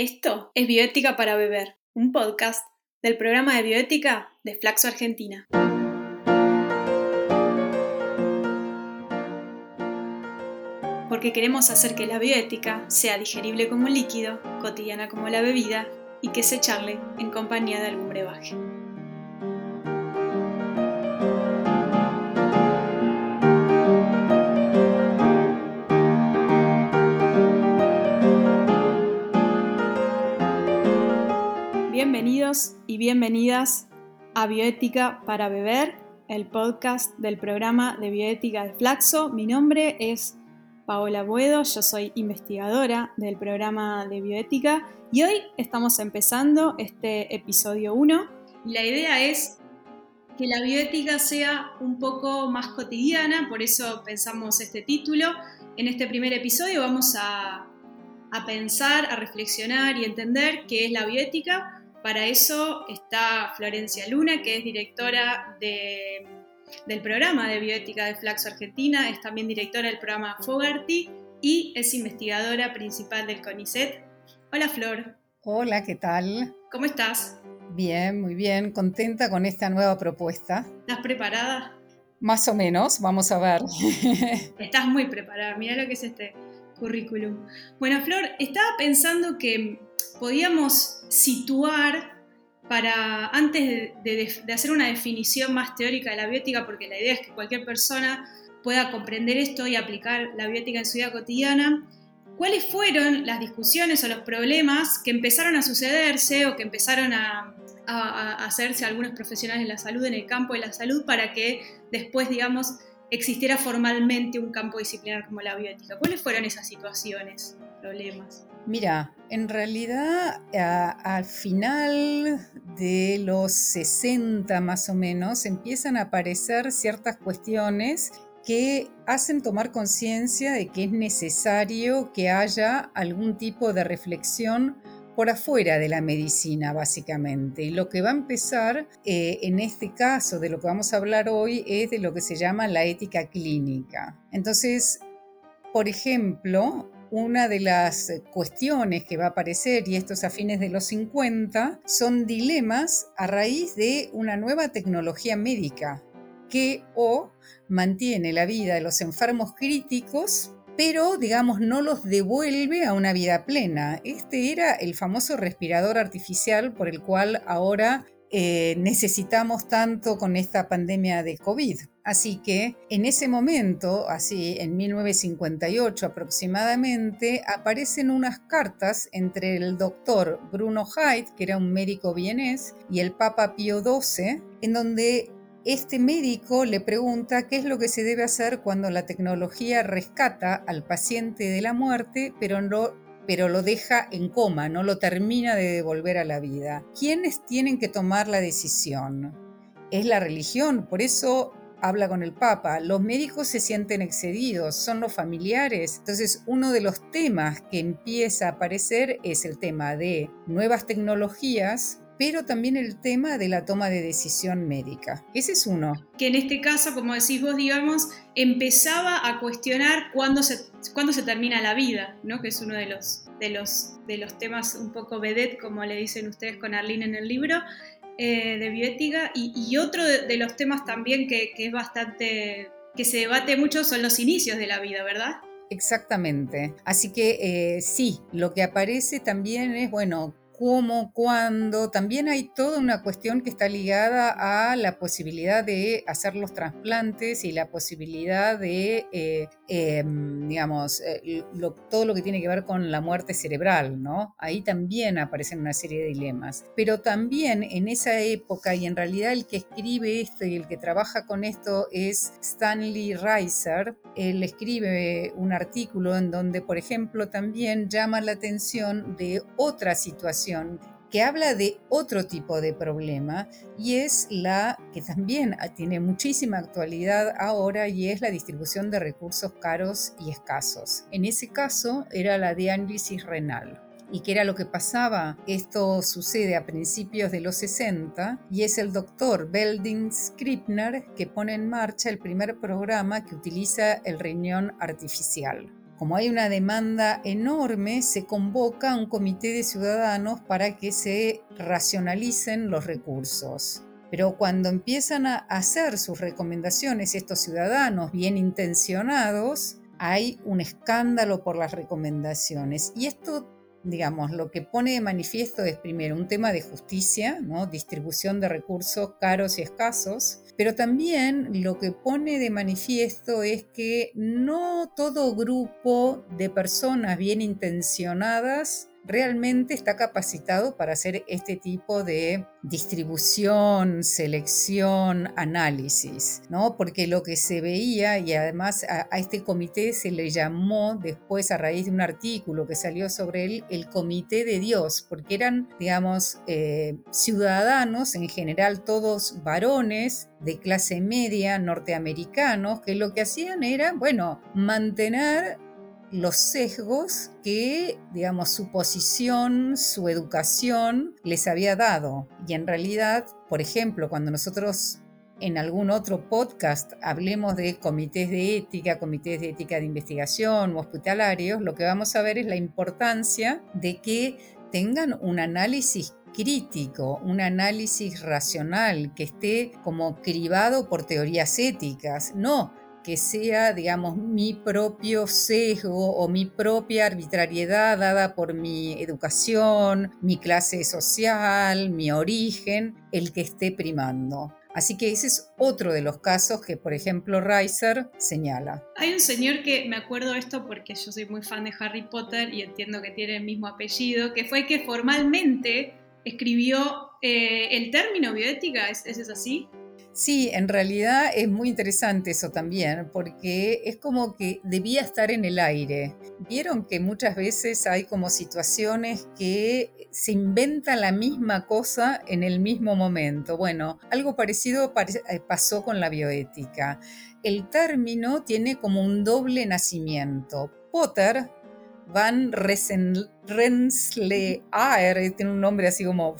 Esto es Bioética para Beber, un podcast del programa de bioética de Flaxo Argentina. Porque queremos hacer que la bioética sea digerible como un líquido, cotidiana como la bebida y que se charle en compañía de algún brebaje. Bienvenidos y bienvenidas a Bioética para Beber, el podcast del programa de bioética de Flaxo. Mi nombre es Paola Buedo, yo soy investigadora del programa de bioética y hoy estamos empezando este episodio 1. La idea es que la bioética sea un poco más cotidiana, por eso pensamos este título. En este primer episodio vamos a, a pensar, a reflexionar y entender qué es la bioética para eso está Florencia Luna, que es directora del programa de bioética de Flaxo Argentina, es también directora del programa Fogarty y es investigadora principal del CONICET. Hola Flor. Hola, ¿qué tal? ¿Cómo estás? Bien, muy bien, contenta con esta nueva propuesta. ¿Estás preparada? Más o menos, vamos a ver. Estás muy preparada, mira lo que es este currículum. Bueno, Flor, estaba pensando que podíamos situar para, antes de, hacer una definición más teórica de la biótica, porque la idea es que cualquier persona pueda comprender esto y aplicar la biótica en su vida cotidiana, ¿cuáles fueron las discusiones o los problemas que empezaron a sucederse o que empezaron a, a hacerse algunos profesionales de la salud en el campo de la salud para que después, digamos, existiera formalmente un campo disciplinar como la biótica? ¿Cuáles fueron esas situaciones, problemas? Mira, en realidad al final de los 60 más o menos empiezan a aparecer ciertas cuestiones que hacen tomar conciencia de que es necesario que haya algún tipo de reflexión por afuera de la medicina, básicamente. Y lo que va a empezar eh, en este caso, de lo que vamos a hablar hoy, es de lo que se llama la ética clínica. Entonces, por ejemplo, una de las eh, cuestiones que va a aparecer, y esto es a fines de los 50, son dilemas a raíz de una nueva tecnología médica que o mantiene la vida de los enfermos críticos, pero digamos no los devuelve a una vida plena. Este era el famoso respirador artificial por el cual ahora eh, necesitamos tanto con esta pandemia de COVID. Así que en ese momento, así en 1958 aproximadamente, aparecen unas cartas entre el doctor Bruno Haidt, que era un médico vienés, y el Papa Pío XII, en donde este médico le pregunta qué es lo que se debe hacer cuando la tecnología rescata al paciente de la muerte, pero no pero lo deja en coma, no lo termina de devolver a la vida. ¿Quiénes tienen que tomar la decisión? Es la religión, por eso habla con el Papa. Los médicos se sienten excedidos, son los familiares. Entonces, uno de los temas que empieza a aparecer es el tema de nuevas tecnologías pero también el tema de la toma de decisión médica. Ese es uno. Que en este caso, como decís vos, digamos, empezaba a cuestionar cuándo se, cuándo se termina la vida, ¿no? que es uno de los, de, los, de los temas un poco vedette, como le dicen ustedes con Arlene en el libro, eh, de bioética. Y, otro de, los temas también que, es bastante, que se debate mucho son los inicios de la vida, ¿verdad? Exactamente. Así que eh, sí, lo que aparece también es, bueno, cómo, cuándo. También hay toda una cuestión que está ligada a la posibilidad de hacer los trasplantes y la posibilidad de, eh, em, digamos, eh, todo lo que tiene que ver con la muerte cerebral, ¿no? Ahí también aparecen una serie de dilemas. Pero también en esa época, y en realidad el que escribe esto y el que trabaja con esto es Stanley Reiser, él escribe un artículo en donde, por ejemplo, también llama la atención de otra situación que habla de otro tipo de problema y es la que también tiene muchísima actualidad ahora y es la distribución de recursos caros y escasos. En ese caso era la diálisis renal. ¿Y qué era lo que pasaba? Esto sucede a principios de los 60 y es el doctor Belding Skripner que pone en marcha el primer programa que utiliza el riñón artificial. Como hay una demanda enorme, se convoca un comité de ciudadanos para que se racionalicen los recursos. Pero cuando empiezan a hacer sus recomendaciones estos ciudadanos bien intencionados, hay un escándalo por las recomendaciones. Y esto digamos, lo que pone de manifiesto es primero un tema de justicia, ¿no? distribución de recursos caros y escasos, pero también lo que pone de manifiesto es que no todo grupo de personas bien intencionadas realmente está capacitado para hacer este tipo de distribución, selección, análisis, ¿no? Porque lo que se veía, y además a, este comité se le llamó después a raíz de un artículo que salió sobre él, el Comité de Dios, porque eran, digamos, eh, ciudadanos, en general todos varones, de clase media norteamericanos, que lo que hacían era, bueno, mantener los sesgos que, digamos, su posición, su educación les había dado. Y en realidad, por ejemplo, cuando nosotros en algún otro podcast hablemos de comités de ética, comités de ética de investigación o hospitalarios, lo que vamos a ver es la importancia de que tengan un análisis crítico, un análisis racional, que esté como cribado por teorías éticas. No, que sea, digamos, mi propio sesgo o mi propia arbitrariedad dada por mi educación, mi clase social, mi origen, el que esté primando. Así que ese es otro de los casos que, por ejemplo, Reiser señala. Hay un señor que me acuerdo esto porque yo soy muy fan de Harry Potter y entiendo que tiene el mismo apellido, que fue que formalmente escribió eh, el término bioética, ¿es, ¿es así? Sí, en realidad es muy interesante eso también, porque es como que debía estar en el aire. Vieron que muchas veces hay como situaciones que se inventa la misma cosa en el mismo momento. Bueno, algo parecido eh, pasó con la bioética. El término tiene como un doble nacimiento. Potter, Van Rensselaer, tiene un nombre así como...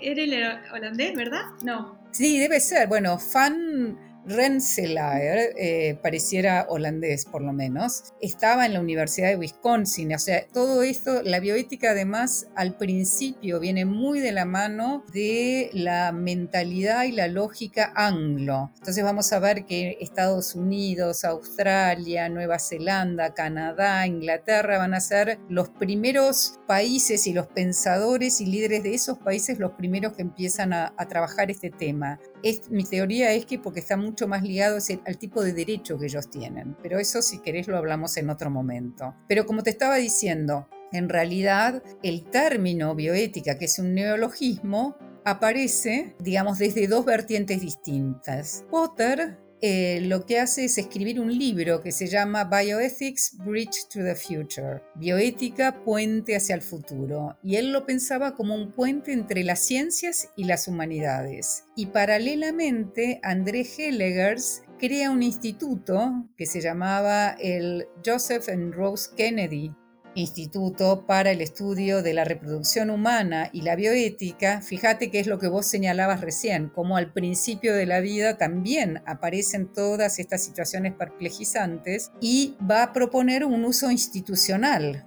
¿Era el holandés, verdad? No. Sí, debe ser. Bueno, fan Rensselaer, eh, pareciera holandés por lo menos, estaba en la Universidad de Wisconsin. O sea, todo esto, la bioética además al principio viene muy de la mano de la mentalidad y la lógica anglo. Entonces vamos a ver que Estados Unidos, Australia, Nueva Zelanda, Canadá, Inglaterra van a ser los primeros países y los pensadores y líderes de esos países los primeros que empiezan a, a trabajar este tema. Es, mi teoría es que porque está mucho más ligado al tipo de derecho que ellos tienen, pero eso si querés lo hablamos en otro momento. Pero como te estaba diciendo, en realidad el término bioética, que es un neologismo, aparece, digamos, desde dos vertientes distintas. Potter eh, lo que hace es escribir un libro que se llama Bioethics Bridge to the Future, Bioética Puente hacia el futuro, y él lo pensaba como un puente entre las ciencias y las humanidades. Y paralelamente, André Hellegers crea un instituto que se llamaba el Joseph and Rose Kennedy Instituto para el Estudio de la Reproducción Humana y la Bioética, fíjate que es lo que vos señalabas recién, como al principio de la vida también aparecen todas estas situaciones perplejizantes y va a proponer un uso institucional.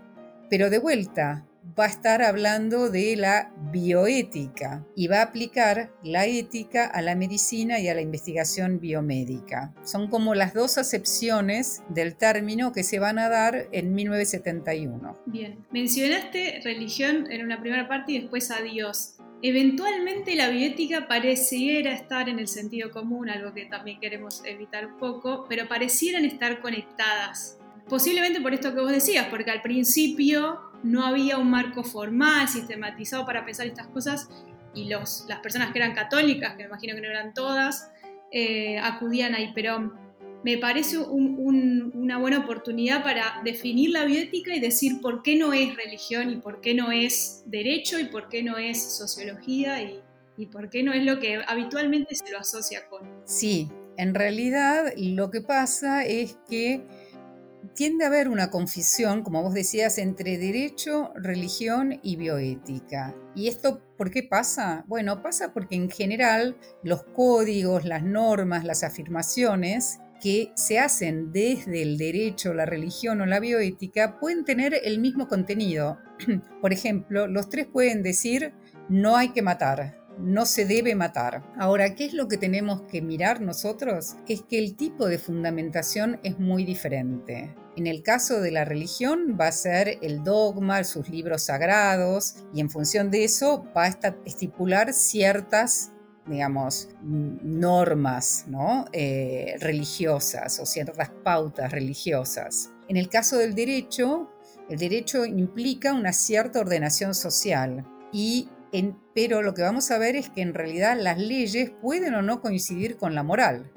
Pero de vuelta, va a estar hablando de la bioética y va a aplicar la ética a la medicina y a la investigación biomédica. Son como las dos acepciones del término que se van a dar en 1971. Bien, mencionaste religión en una primera parte y después a Dios. Eventualmente la bioética pareciera estar en el sentido común, algo que también queremos evitar poco, pero parecieran estar conectadas. Posiblemente por esto que vos decías, porque al principio no había un marco formal, sistematizado para pensar estas cosas y los, las personas que eran católicas, que me imagino que no eran todas, eh, acudían ahí. Pero me parece una buena oportunidad para definir la bioética y decir por qué no es religión y por qué no es derecho y por qué no es sociología y, y por qué no es lo que habitualmente se lo asocia con. Sí, en realidad lo que pasa es que tiende a haber una confusión, como vos decías, entre derecho, religión y bioética. ¿Y esto por qué pasa? Bueno, pasa porque en general los códigos, las normas, las afirmaciones que se hacen desde el derecho, la religión o la bioética pueden tener el mismo contenido. Por ejemplo, los tres pueden decir no hay que matar, no se debe matar. Ahora, ¿qué es lo que tenemos que mirar nosotros? Es que el tipo de fundamentación es muy diferente. En el caso de la religión va a ser el dogma, sus libros sagrados, y en función de eso va a estipular ciertas digamos, normas ¿no? Eh, religiosas o ciertas pautas religiosas. En el caso del derecho, el derecho implica una cierta ordenación social y pero lo que vamos a ver es que en realidad las leyes pueden o no coincidir con la moral.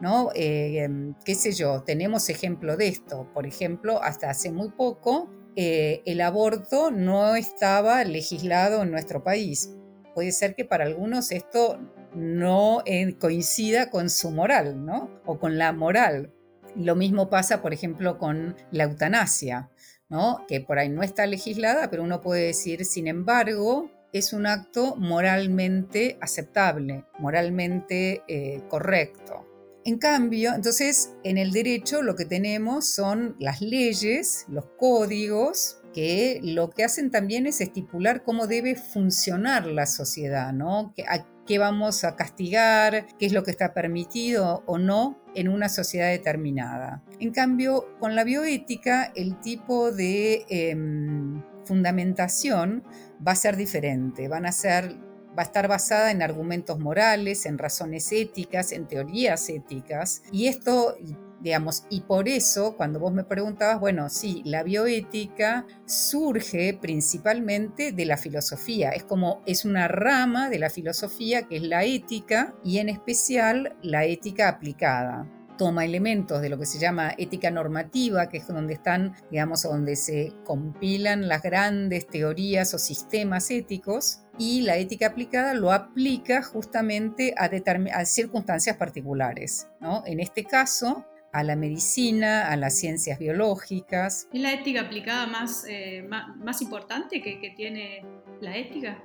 ¿no? Eh, em, ¿Qué sé yo? Tenemos ejemplo de esto. Por ejemplo, hasta hace muy poco eh, el aborto no estaba legislado en nuestro país. Puede ser que para algunos esto no eh, coincida con su moral, ¿no? O con la moral. Lo mismo pasa, por ejemplo, con la eutanasia, ¿no? Que por ahí no está legislada, pero uno puede decir, sin embargo, es un acto moralmente aceptable, moralmente eh, correcto. En cambio, entonces, en el derecho lo que tenemos son las leyes, los códigos, que lo que hacen también es estipular cómo debe funcionar la sociedad, ¿no? A qué vamos a castigar, qué es lo que está permitido o no en una sociedad determinada. En cambio, con la bioética, el tipo de em, fundamentación va a ser diferente, van a ser, va a estar basada en argumentos morales, en razones éticas, en teorías éticas. Y esto, digamos, y por eso cuando vos me preguntabas, bueno, sí, la bioética surge principalmente de la filosofía, es como, es una rama de la filosofía que es la ética y en especial la ética aplicada toma elementos de lo que se llama ética normativa, que es donde están, digamos, donde se compilan las grandes teorías o sistemas éticos, y la ética aplicada lo aplica justamente a, a circunstancias particulares. ¿no? En este caso, a la medicina, a las ciencias biológicas. ¿Es la ética aplicada más, eh, más, importante que, que, tiene la ética,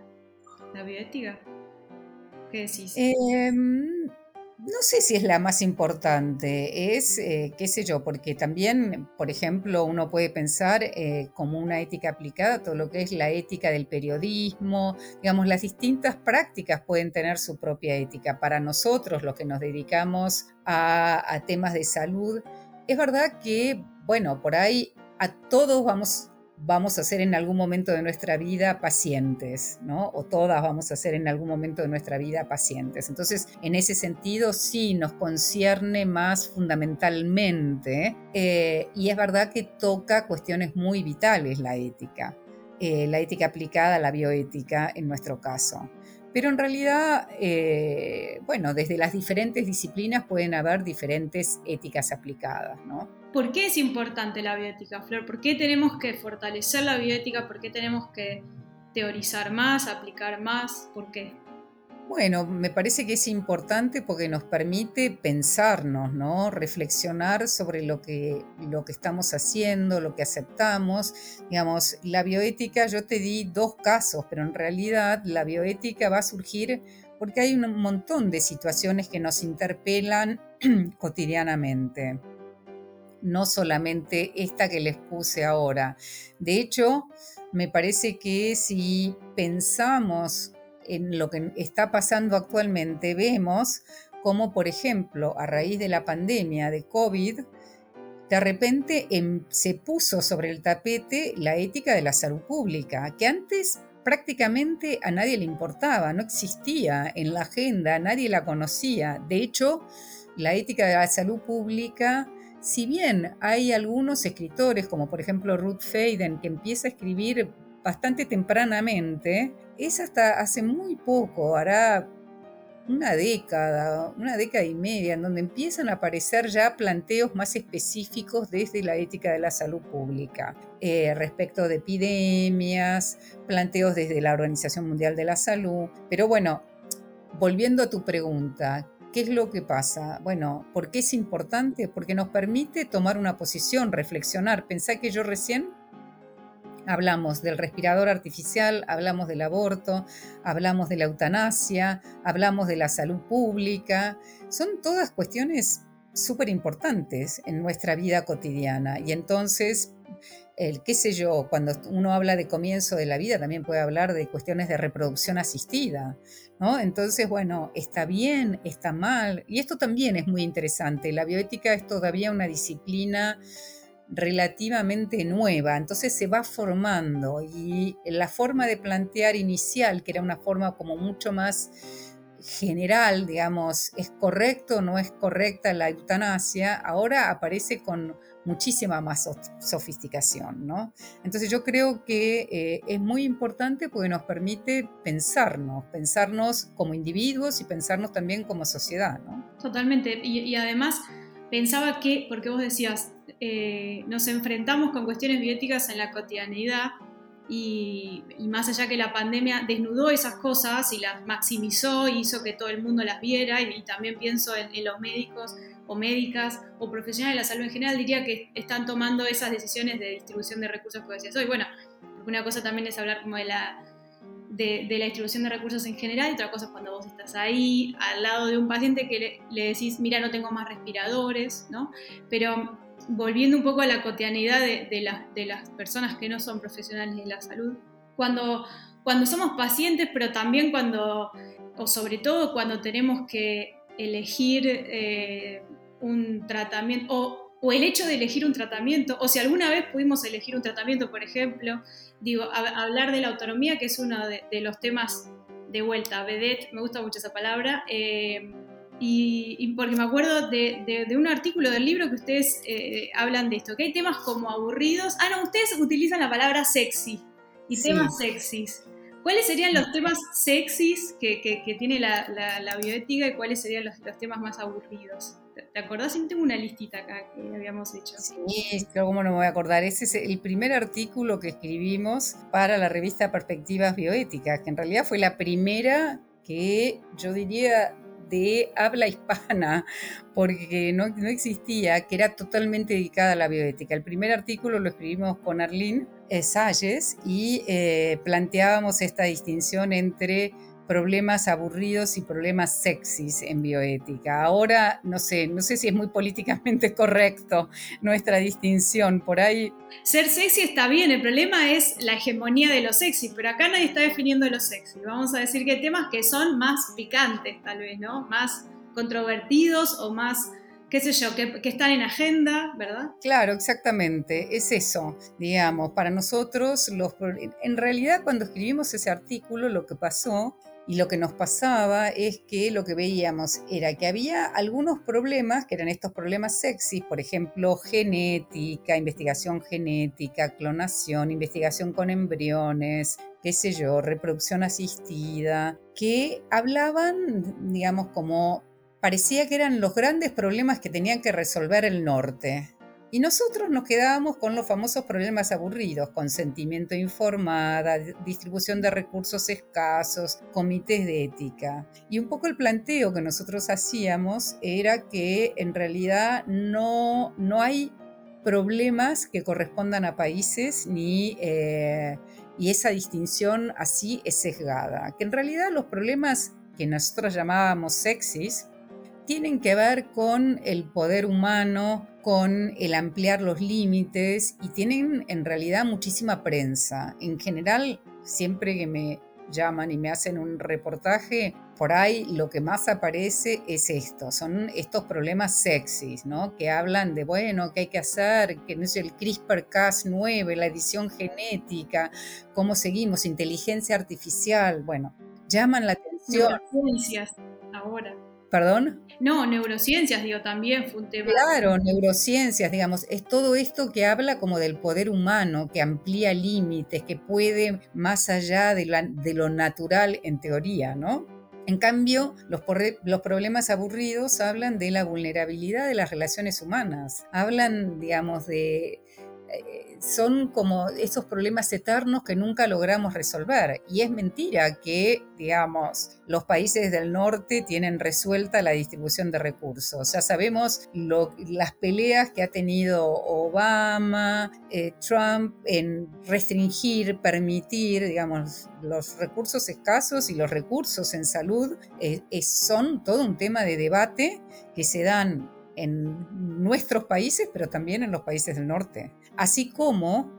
la bioética? ¿Qué decís? Eh, no sé si es la más importante, es, eh, qué sé yo, porque también, por ejemplo, uno puede pensar eh, como una ética aplicada todo lo que es la ética del periodismo, digamos, las distintas prácticas pueden tener su propia ética. Para nosotros, los que nos dedicamos a, a temas de salud, es verdad que, bueno, por ahí a todos vamos vamos a ser en algún momento de nuestra vida pacientes, ¿no? O todas vamos a ser en algún momento de nuestra vida pacientes. Entonces, en ese sentido, sí nos concierne más fundamentalmente eh, y es verdad que toca cuestiones muy vitales la ética, eh, la ética aplicada a la bioética en nuestro caso. Pero en realidad, eh, bueno, desde las diferentes disciplinas pueden haber diferentes éticas aplicadas, ¿no? ¿Por qué es importante la bioética, Flor? ¿Por qué tenemos que fortalecer la bioética? ¿Por qué tenemos que teorizar más, aplicar más? ¿Por qué? Bueno, me parece que es importante porque nos permite pensarnos, ¿no? Reflexionar sobre lo que, lo que estamos haciendo, lo que aceptamos. Digamos, la bioética, yo te di dos casos, pero en realidad la bioética va a surgir porque hay un montón de situaciones que nos interpelan cotidianamente no solamente esta que les puse ahora. De hecho, me parece que si pensamos en lo que está pasando actualmente, vemos como, por ejemplo, a raíz de la pandemia de COVID, de repente em, se puso sobre el tapete la ética de la salud pública, que antes prácticamente a nadie le importaba, no existía en la agenda, nadie la conocía. De hecho, la ética de la salud pública si bien hay algunos escritores, como por ejemplo Ruth Faden, que empieza a escribir bastante tempranamente, es hasta hace muy poco, hará una década, una década y media, en donde empiezan a aparecer ya planteos más específicos desde la ética de la salud pública, eh, respecto de epidemias, planteos desde la Organización Mundial de la Salud. Pero bueno, volviendo a tu pregunta, ¿Qué es lo que pasa? Bueno, ¿por qué es importante? Porque nos permite tomar una posición, reflexionar. Pensá que yo recién hablamos del respirador artificial, hablamos del aborto, hablamos de la eutanasia, hablamos de la salud pública. Son todas cuestiones súper importantes en nuestra vida cotidiana. Y entonces, el qué sé yo, cuando uno habla de comienzo de la vida, también puede hablar de cuestiones de reproducción asistida, ¿no? Entonces, bueno, está bien, está mal. Y esto también es muy interesante. La bioética es todavía una disciplina relativamente nueva, entonces se va formando y la forma de plantear inicial, que era una forma como mucho más general, digamos, es correcto o no es correcta la eutanasia, ahora aparece con muchísima más sofisticación, ¿no? Entonces yo creo que eh, es muy importante porque nos permite pensarnos, pensarnos como individuos y pensarnos también como sociedad, ¿no? Totalmente, y además pensaba que, porque vos decías, eh, nos enfrentamos con cuestiones bioéticas en la cotidianidad y, más allá que la pandemia desnudó esas cosas y las maximizó, hizo que todo el mundo las viera y, también pienso en, los médicos o médicas o profesionales de la salud en general, diría que están tomando esas decisiones de distribución de recursos que decías hoy. Bueno, una cosa también es hablar como de la de, la distribución de recursos en general y otra cosa es cuando vos estás ahí al lado de un paciente que le, decís, mira, no tengo más respiradores, ¿no? Pero volviendo un poco a la cotidianidad de, de, las personas que no son profesionales de la salud, cuando, cuando somos pacientes, pero también cuando, o sobre todo cuando tenemos que elegir eh, un tratamiento, o, o el hecho de elegir un tratamiento, o si alguna vez pudimos elegir un tratamiento, por ejemplo, digo, hablar de la autonomía, que es uno de, los temas de vuelta, vedette, me gusta mucho esa palabra, eh, y, porque me acuerdo de, un artículo del libro que ustedes eh, hablan de esto, que hay temas como aburridos, ah, no, ustedes utilizan la palabra sexy, y temas sexys. ¿Cuáles serían los temas sexys que, tiene la, bioética y cuáles serían los, temas más aburridos? ¿Te acordás? Tengo una listita acá que habíamos hecho. Sí, cómo no me voy a acordar. Ese es el primer artículo que escribimos para la revista Perspectivas Bioéticas, que en realidad fue la primera que yo diría de habla hispana, porque no, no, existía, que era totalmente dedicada a la bioética. El primer artículo lo escribimos con Arlene Salles y eh, planteábamos esta distinción entre problemas aburridos y problemas sexys en bioética. Ahora, no sé, no sé si es muy políticamente correcto nuestra distinción por ahí. Ser sexy está bien, el problema es la hegemonía de lo sexy, pero acá nadie está definiendo lo sexy. Vamos a decir que hay temas que son más picantes, tal vez, ¿no? Más controvertidos o más qué sé yo, que, que, están en agenda, ¿verdad? Claro, exactamente, es eso, digamos, para nosotros, los, en realidad cuando escribimos ese artículo, lo que pasó y lo que nos pasaba es que lo que veíamos era que había algunos problemas, que eran estos problemas sexy, por ejemplo, genética, investigación genética, clonación, investigación con embriones, qué sé yo, reproducción asistida, que hablaban, digamos, como parecía que eran los grandes problemas que tenían que resolver el norte. Y nosotros nos quedábamos con los famosos problemas aburridos, consentimiento informada, distribución de recursos escasos, comités de ética. Y un poco el planteo que nosotros hacíamos era que en realidad no, no hay problemas que correspondan a países ni... Eh, y esa distinción así es sesgada, que en realidad los problemas que nosotros llamábamos sexys tienen que ver con el poder humano, con el ampliar los límites y tienen en realidad muchísima prensa. En general, siempre que me llaman y me hacen un reportaje, por ahí lo que más aparece es esto, son estos problemas sexys, ¿no? Que hablan de, bueno, qué hay que hacer, que no es el CRISPR-Cas9, la edición genética, cómo seguimos, inteligencia artificial, bueno, llaman la atención. ahora. ¿Perdón? No, neurociencias, digo, también fue un tema. Claro, neurociencias, digamos, es todo esto que habla como del poder humano, que amplía límites, que puede más allá de, lo natural en teoría, ¿no? En cambio, los, los, problemas aburridos hablan de la vulnerabilidad de las relaciones humanas, hablan, digamos, de son como esos problemas eternos que nunca logramos resolver. Y es mentira que, digamos, los países del norte tienen resuelta la distribución de recursos. Ya sabemos las peleas que ha tenido Obama, eh, Trump en restringir, permitir, digamos, los recursos escasos y los recursos en salud eh, son todo un tema de debate que se dan en nuestros países, pero también en los países del norte. Así como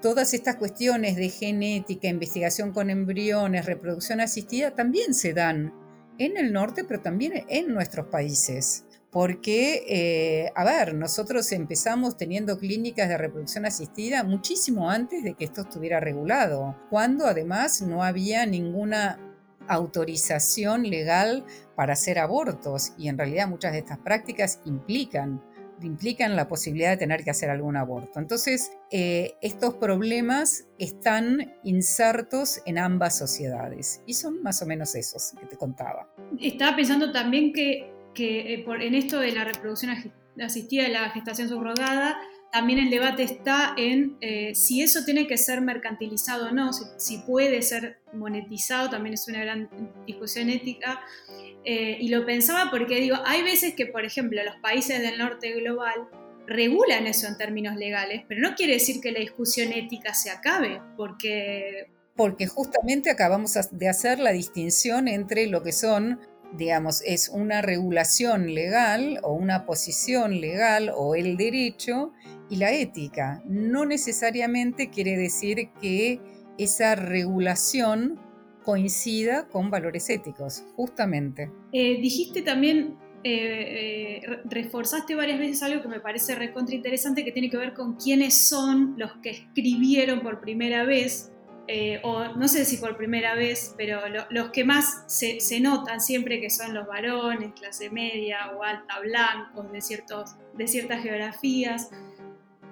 todas estas cuestiones de genética, investigación con embriones, reproducción asistida, también se dan en el norte, pero también en nuestros países. Porque, eh, a ver, nosotros empezamos teniendo clínicas de reproducción asistida muchísimo antes de que esto estuviera regulado, cuando además no había ninguna autorización legal para hacer abortos y en realidad muchas de estas prácticas implican implican la posibilidad de tener que hacer algún aborto. Entonces, eh, estos problemas están insertos en ambas sociedades y son más o menos esos que te contaba. Estaba pensando también que, que eh, en esto de la reproducción asistida, de la gestación subrogada, también el debate está en eh, si eso tiene que ser mercantilizado o no, si, puede ser monetizado, también es una gran discusión ética. Eh, y lo pensaba porque digo, hay veces que, por ejemplo, los países del norte global regulan eso en términos legales, pero no quiere decir que la discusión ética se acabe, porque... Porque justamente acabamos de hacer la distinción entre lo que son digamos, es una regulación legal o una posición legal o el derecho y la ética. No necesariamente quiere decir que esa regulación coincida con valores éticos, justamente. Eh, dijiste también, eh, eh, reforzaste varias veces algo que me parece recontra interesante, que tiene que ver con quiénes son los que escribieron por primera vez, o no sé si por primera vez, pero los que más se, se, notan siempre que son los varones, clase media o alta, blancos, de, ciertos, de ciertas geografías.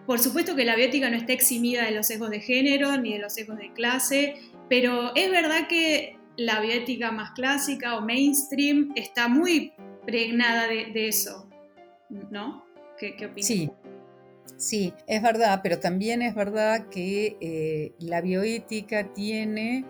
Por supuesto que la biótica no está eximida de los sesgos de género ni de los sesgos de clase, pero es verdad que la biótica más clásica o mainstream está muy pregnada de, eso, ¿no? ¿Qué, opinas? Sí. Sí, es verdad, pero también es verdad que eh, la bioética tiene,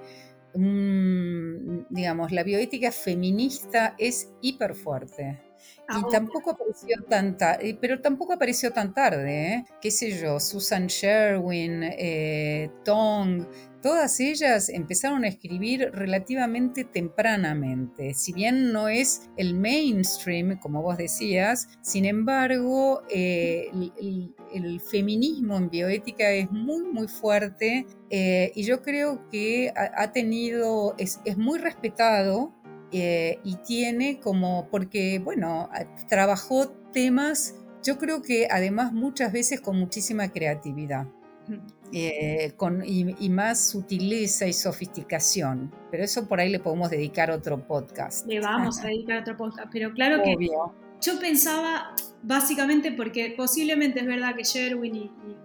digamos, la bioética feminista es hiper fuerte. Ah, y tampoco apareció tan tarde, pero tampoco apareció tan tarde, ¿eh? qué sé yo, Susan Sherwin, eh, Tong, todas ellas empezaron a escribir relativamente tempranamente. Si bien no es el mainstream, como vos decías, sin embargo, eh, el, feminismo en bioética es muy, muy fuerte y yo creo que ha, tenido, es, es muy respetado eh, y tiene como, porque, bueno, trabajó temas, yo creo que además muchas veces con muchísima creatividad. Eh, con, y, más sutileza y sofisticación. Pero eso por ahí le podemos dedicar otro podcast. Le vamos a dedicar otro podcast, pero claro que yo pensaba básicamente porque posiblemente es verdad que Sherwin y y,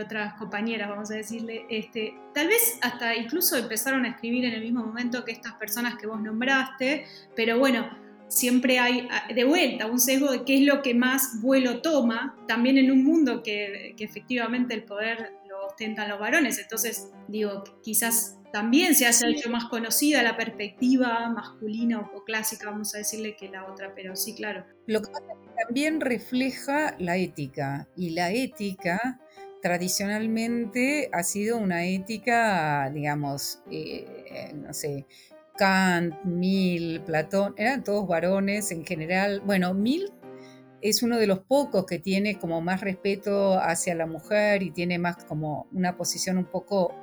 otras compañeras, vamos a decirle, este, tal vez hasta incluso empezaron a escribir en el mismo momento que estas personas que vos nombraste, pero bueno, siempre hay de vuelta un sesgo de qué es lo que más vuelo toma, también en un mundo que, que efectivamente el poder ostentan los varones. Entonces, digo, quizás también se haya hecho más conocida la perspectiva masculina o clásica, vamos a decirle, que la otra, pero sí, claro. Lo que también refleja la ética, y la ética tradicionalmente ha sido una ética, digamos, eh, no sé, Kant, Mill, Platón, eran todos varones en general. Bueno, Mill es uno de los pocos que tiene como más respeto hacia la mujer y tiene más como una posición un poco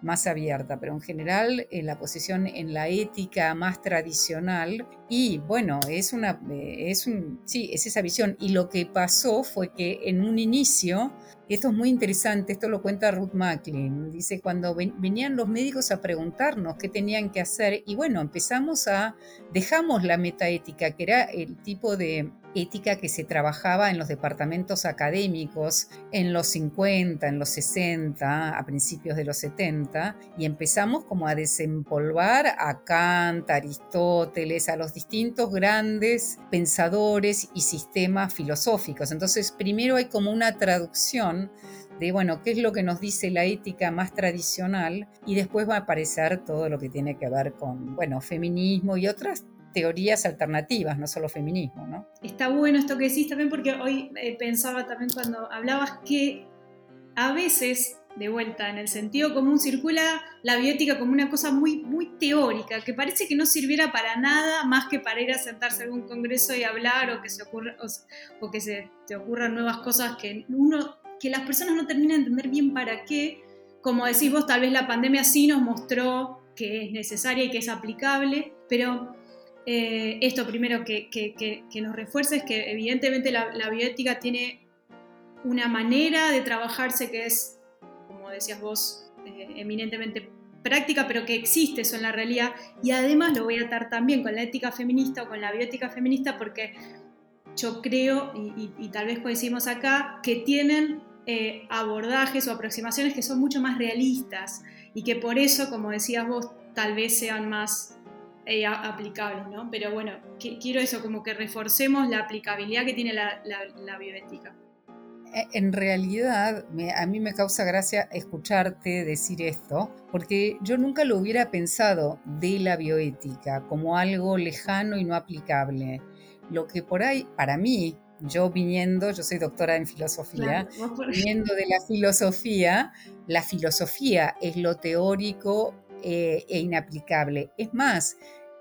más abierta, pero en general en la posición en la ética más tradicional y bueno, es una eh, es un sí, es esa visión y lo que pasó fue que en un inicio esto es muy interesante, esto lo cuenta Ruth Macklin. Dice, cuando venían los médicos a preguntarnos qué tenían que hacer, y bueno, empezamos a, dejamos la metaética, que era el tipo de ética que se trabajaba en los departamentos académicos en los 50, en los 60, a principios de los 70, y empezamos como a desempolvar a Kant, a Aristóteles, a los distintos grandes pensadores y sistemas filosóficos. Entonces, primero hay como una traducción de, bueno, qué es lo que nos dice la ética más tradicional y después va a aparecer todo lo que tiene que ver con, bueno, feminismo y otras teorías alternativas, no solo feminismo, ¿no? Está bueno esto que decís también porque hoy eh, pensaba también cuando hablabas que a veces de vuelta, en el sentido común circula la bioética como una cosa muy, muy teórica, que parece que no sirviera para nada más que para ir a sentarse en un congreso y hablar o que se ocurra, o, que se te ocurran nuevas cosas que uno, que las personas no terminan de entender bien para qué. Como decís vos, tal vez la pandemia sí nos mostró que es necesaria y que es aplicable, pero eh, esto primero que, que, nos refuerza es que evidentemente la, la bioética tiene una manera de trabajarse que es decías vos, eh, eminentemente práctica, pero que existe eso en la realidad. Y además lo voy a atar también con la ética feminista o con la bioética feminista, porque yo creo, y, tal vez coincidimos acá, que tienen eh, abordajes o aproximaciones que son mucho más realistas y que por eso, como decías vos, tal vez sean más eh, aplicables, ¿no? Pero bueno, quiero eso, como que reforcemos la aplicabilidad que tiene la, la bioética. E, en realidad, a mí me causa gracia escucharte decir esto, porque yo nunca lo hubiera pensado de la bioética como algo lejano y no aplicable. Lo que por ahí, para mí, yo viniendo, yo soy doctora en filosofía, viniendo de la filosofía, la filosofía es lo teórico eh, e inaplicable. Es más,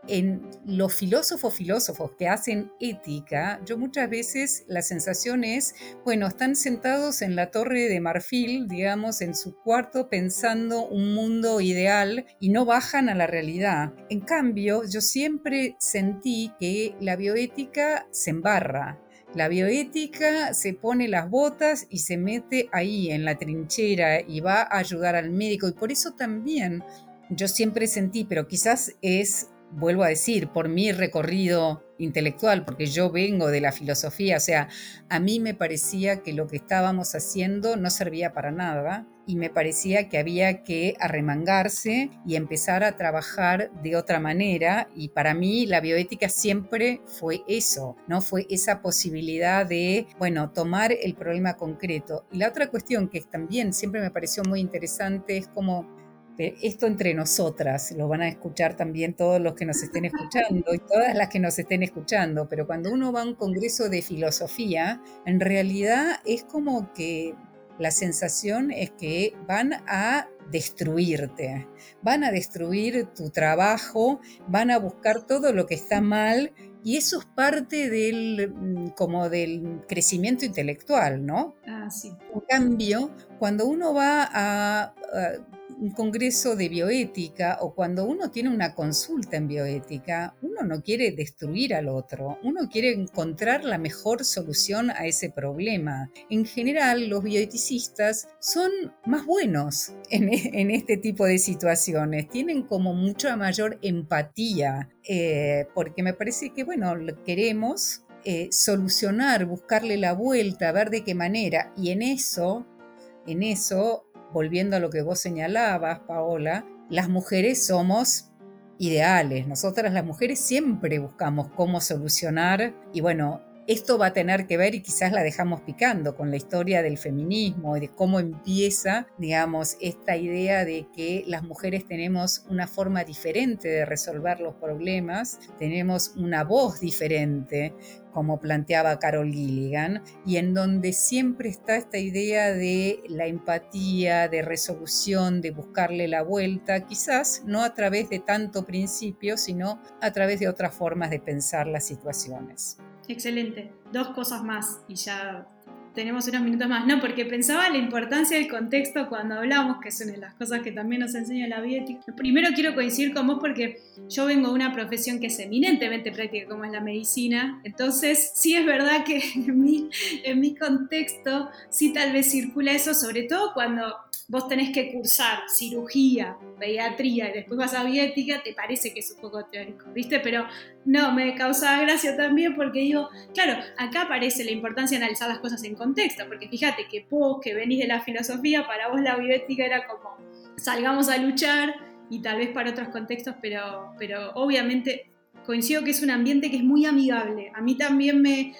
en los filósofos filósofos que hacen ética, yo muchas veces la sensación es, bueno, están sentados en la torre de marfil, digamos, en su cuarto pensando un mundo ideal y no bajan a la realidad. En cambio, yo siempre sentí que la bioética se embarra, la bioética se pone las botas y se mete ahí en la trinchera y va a ayudar al médico. Y por eso también yo siempre sentí, pero quizás es vuelvo a decir, por mi recorrido intelectual, porque yo vengo de la filosofía, o sea, a mí me parecía que lo que estábamos haciendo no servía para nada y me parecía que había que arremangarse y empezar a trabajar de otra manera y para mí la bioética siempre fue eso, ¿no? Fue esa posibilidad de, bueno, tomar el problema concreto. Y la otra cuestión que también siempre me pareció muy interesante es como esto entre nosotras, lo van a escuchar también todos los que nos estén escuchando y todas las que nos estén escuchando, pero cuando uno va a un congreso de filosofía, en realidad es como que la sensación es que van a destruirte, van a destruir tu trabajo, van a buscar todo lo que está mal y eso es parte del, mm, como del crecimiento intelectual, ¿no? Ah, sí. En cambio, cuando uno va a un congreso de bioética o cuando uno tiene una consulta en bioética, uno no quiere destruir al otro, uno quiere encontrar la mejor solución a ese problema. En general, los bioeticistas son más buenos en, e, este tipo de situaciones, tienen como mucha mayor empatía, eh, porque me parece que, bueno, queremos eh, solucionar, buscarle la vuelta, ver de qué manera, y en eso en eso volviendo a lo que vos señalabas, Paola, las mujeres somos ideales. Nosotras las mujeres siempre buscamos cómo solucionar y bueno, esto va a tener que ver y quizás la dejamos picando con la historia del feminismo y de cómo empieza, digamos, esta idea de que las mujeres tenemos una forma diferente de resolver los problemas, tenemos una voz diferente, como planteaba Carol Gilligan, y en donde siempre está esta idea de la empatía, de resolución, de buscarle la vuelta, quizás no a través de tanto principio, sino a través de otras formas de pensar las situaciones. Excelente. Dos cosas más y ya tenemos unos minutos más. No, porque pensaba la importancia del contexto cuando hablamos, que de las cosas que también nos enseña la bioética. Primero quiero coincidir con vos porque yo vengo de una profesión que es eminentemente práctica como es la medicina. Entonces, sí es verdad que en mi, en mi contexto sí tal vez circula eso, sobre todo cuando vos tenés que cursar cirugía, pediatría y después vas a bioética, te parece que es un poco teórico, ¿viste? Pero no, me causaba gracia también porque digo, claro, acá aparece la importancia de analizar las cosas en contexto, porque fíjate que vos que venís de la filosofía, para vos la bioética era como salgamos a luchar y tal vez para otros contextos, pero, pero obviamente coincido que es un ambiente que es muy amigable. A mí también me,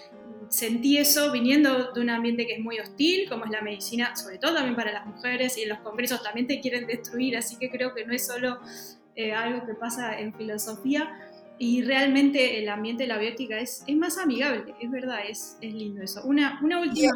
sentí eso viniendo de un ambiente que es muy hostil, como es la medicina, sobre todo también para las mujeres, y en los congresos también te quieren destruir, así que creo que no es solo eh, algo que pasa en filosofía, y realmente el ambiente de la biótica es, es más amigable, es verdad, es, es lindo eso. Una, una última...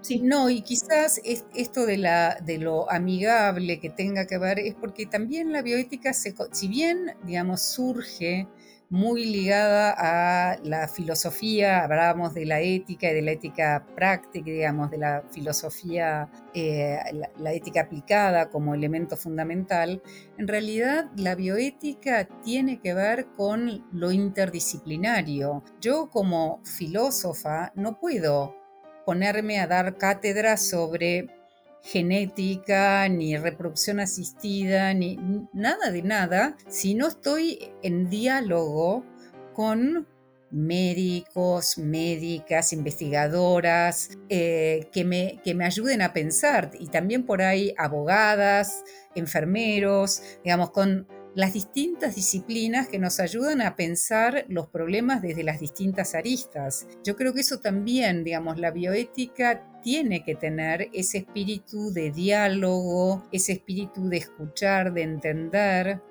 Sí. No, y quizás esto de, la, de lo amigable que tenga que ver es porque también la bioética, se, si bien, digamos, surge muy ligada a la filosofía, hablábamos de la ética y de la ética práctica, digamos, de la filosofía, eh, la, ética aplicada como elemento fundamental, en realidad la bioética tiene que ver con lo interdisciplinario. Yo como filósofa no puedo ponerme a dar cátedra sobre genética, ni reproducción asistida, ni nada de nada, si no estoy en diálogo con médicos, médicas, investigadoras, eh, que, me, que me ayuden a pensar, y también por ahí abogadas, enfermeros, digamos, con las distintas disciplinas que nos ayudan a pensar los problemas desde las distintas aristas. Yo creo que eso también, digamos, la bioética tiene que tener ese espíritu de diálogo, ese espíritu de escuchar, de entender,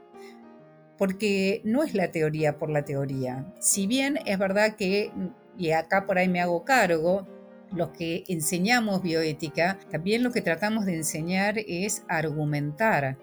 porque no es la teoría por la teoría. Si bien es verdad que, y acá por ahí me hago cargo, los que enseñamos bioética, también lo que tratamos de enseñar es argumentar,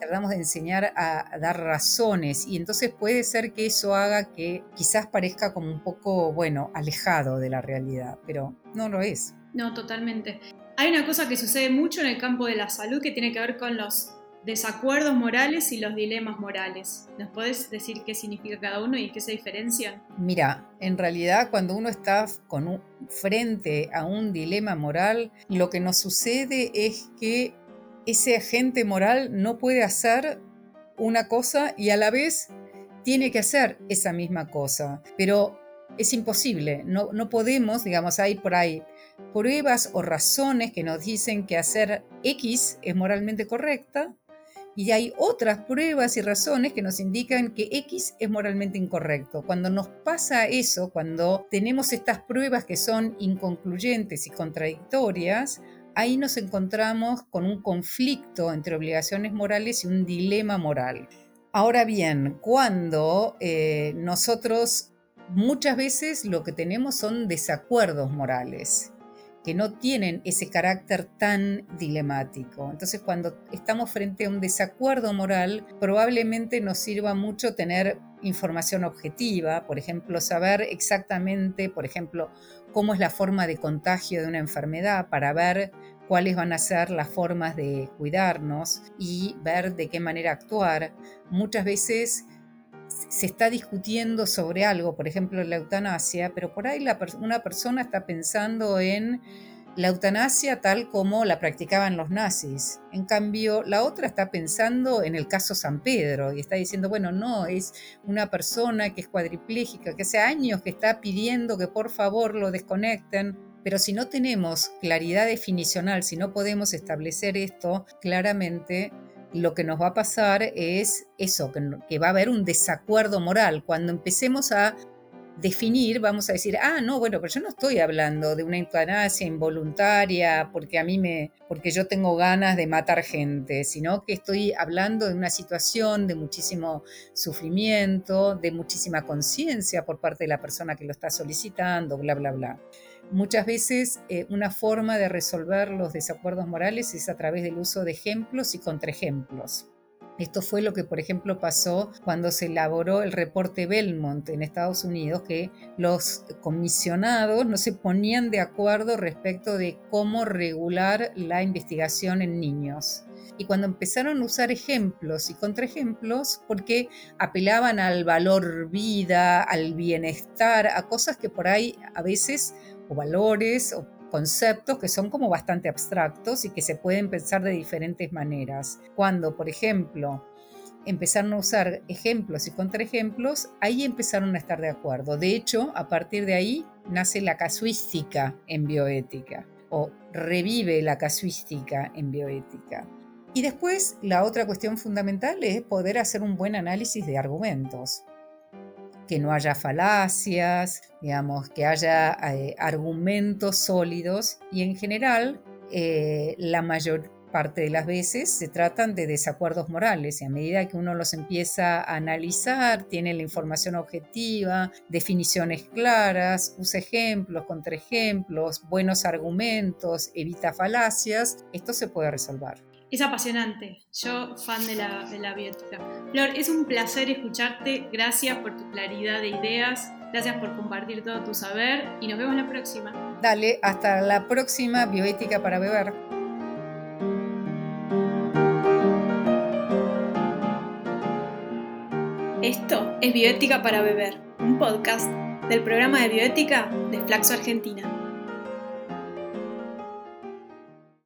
tratamos de enseñar a, dar razones y entonces puede ser que eso haga que quizás parezca como un poco, bueno, alejado de la realidad, pero no lo es. No, totalmente. Hay una cosa que sucede mucho en el campo de la salud que tiene que ver con los desacuerdos morales y los dilemas morales. ¿Nos puedes decir qué significa cada uno y qué se diferencian? Mira, en realidad cuando uno está frente a un dilema moral, lo que nos sucede es que ese agente moral no puede hacer una cosa y a la vez tiene que hacer esa misma cosa. Pero es imposible, no, no podemos, digamos, hay por ahí pruebas o razones que nos dicen que hacer X es moralmente correcta y hay otras pruebas y razones que nos indican que X es moralmente incorrecto. Cuando nos pasa eso, cuando tenemos estas pruebas que son inconcluyentes y contradictorias, ahí nos encontramos con un conflicto entre obligaciones morales y un dilema moral. Ahora bien, cuando eh, nosotros muchas veces lo que tenemos son desacuerdos morales que no tienen ese carácter tan dilemático. Entonces, cuando estamos frente a un desacuerdo moral, probablemente nos sirva mucho tener información objetiva, por ejemplo, saber exactamente, por ejemplo, cómo es la forma de contagio de una enfermedad para ver cuáles van a ser las formas de cuidarnos y ver de qué manera actuar. Muchas veces se está discutiendo sobre algo, por ejemplo la eutanasia, pero por ahí una persona está pensando en la eutanasia tal como la practicaban los nazis. En cambio, la otra está pensando en el caso San Pedro y está diciendo, bueno, no, es una persona que es cuadriplégica, que hace años que está pidiendo que por favor lo desconecten. Pero si no tenemos claridad definicional, si no podemos establecer esto claramente, lo que nos va a pasar es eso, que, va a haber un desacuerdo moral. Cuando empecemos a definir, vamos a decir, ah, no, bueno, pero yo no estoy hablando de una eutanasia involuntaria porque a mí me, porque yo tengo ganas de matar gente, sino que estoy hablando de una situación de muchísimo sufrimiento, de muchísima conciencia por parte de la persona que lo está solicitando, bla, bla, bla. Muchas veces eh, una forma de resolver los desacuerdos morales es a través del uso de ejemplos y contraejemplos. Esto fue lo que, por ejemplo, pasó cuando se elaboró el reporte Belmont en Estados Unidos, que los comisionados no se ponían de acuerdo respecto de cómo regular la investigación en niños. Y cuando empezaron a usar ejemplos y contraejemplos, porque apelaban al valor vida, al bienestar, a cosas que por ahí a veces o valores o conceptos que son como bastante abstractos y que se pueden pensar de diferentes maneras. Cuando, por ejemplo, empezaron a usar ejemplos y contraejemplos, ahí empezaron a estar de acuerdo. De hecho, a partir de ahí nace la casuística en bioética o revive la casuística en bioética. Y después, la otra cuestión fundamental es poder hacer un buen análisis de argumentos que no haya falacias, digamos, que haya eh, argumentos sólidos y en general eh, la mayor parte de las veces se tratan de desacuerdos morales y a medida que uno los empieza a analizar, tiene la información objetiva, definiciones claras, usa ejemplos, contraejemplos, buenos argumentos, evita falacias, esto se puede resolver. Es apasionante. Yo, fan de la, de la bioética. Flor, es un placer escucharte. Gracias por tu claridad de ideas. Gracias por compartir todo tu saber y nos vemos la próxima. Dale, hasta la próxima bioética para beber. Esto es Bioética para Beber, un podcast del programa de bioética de Flaxo Argentina.